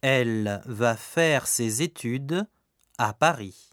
Elle va faire ses études à Paris.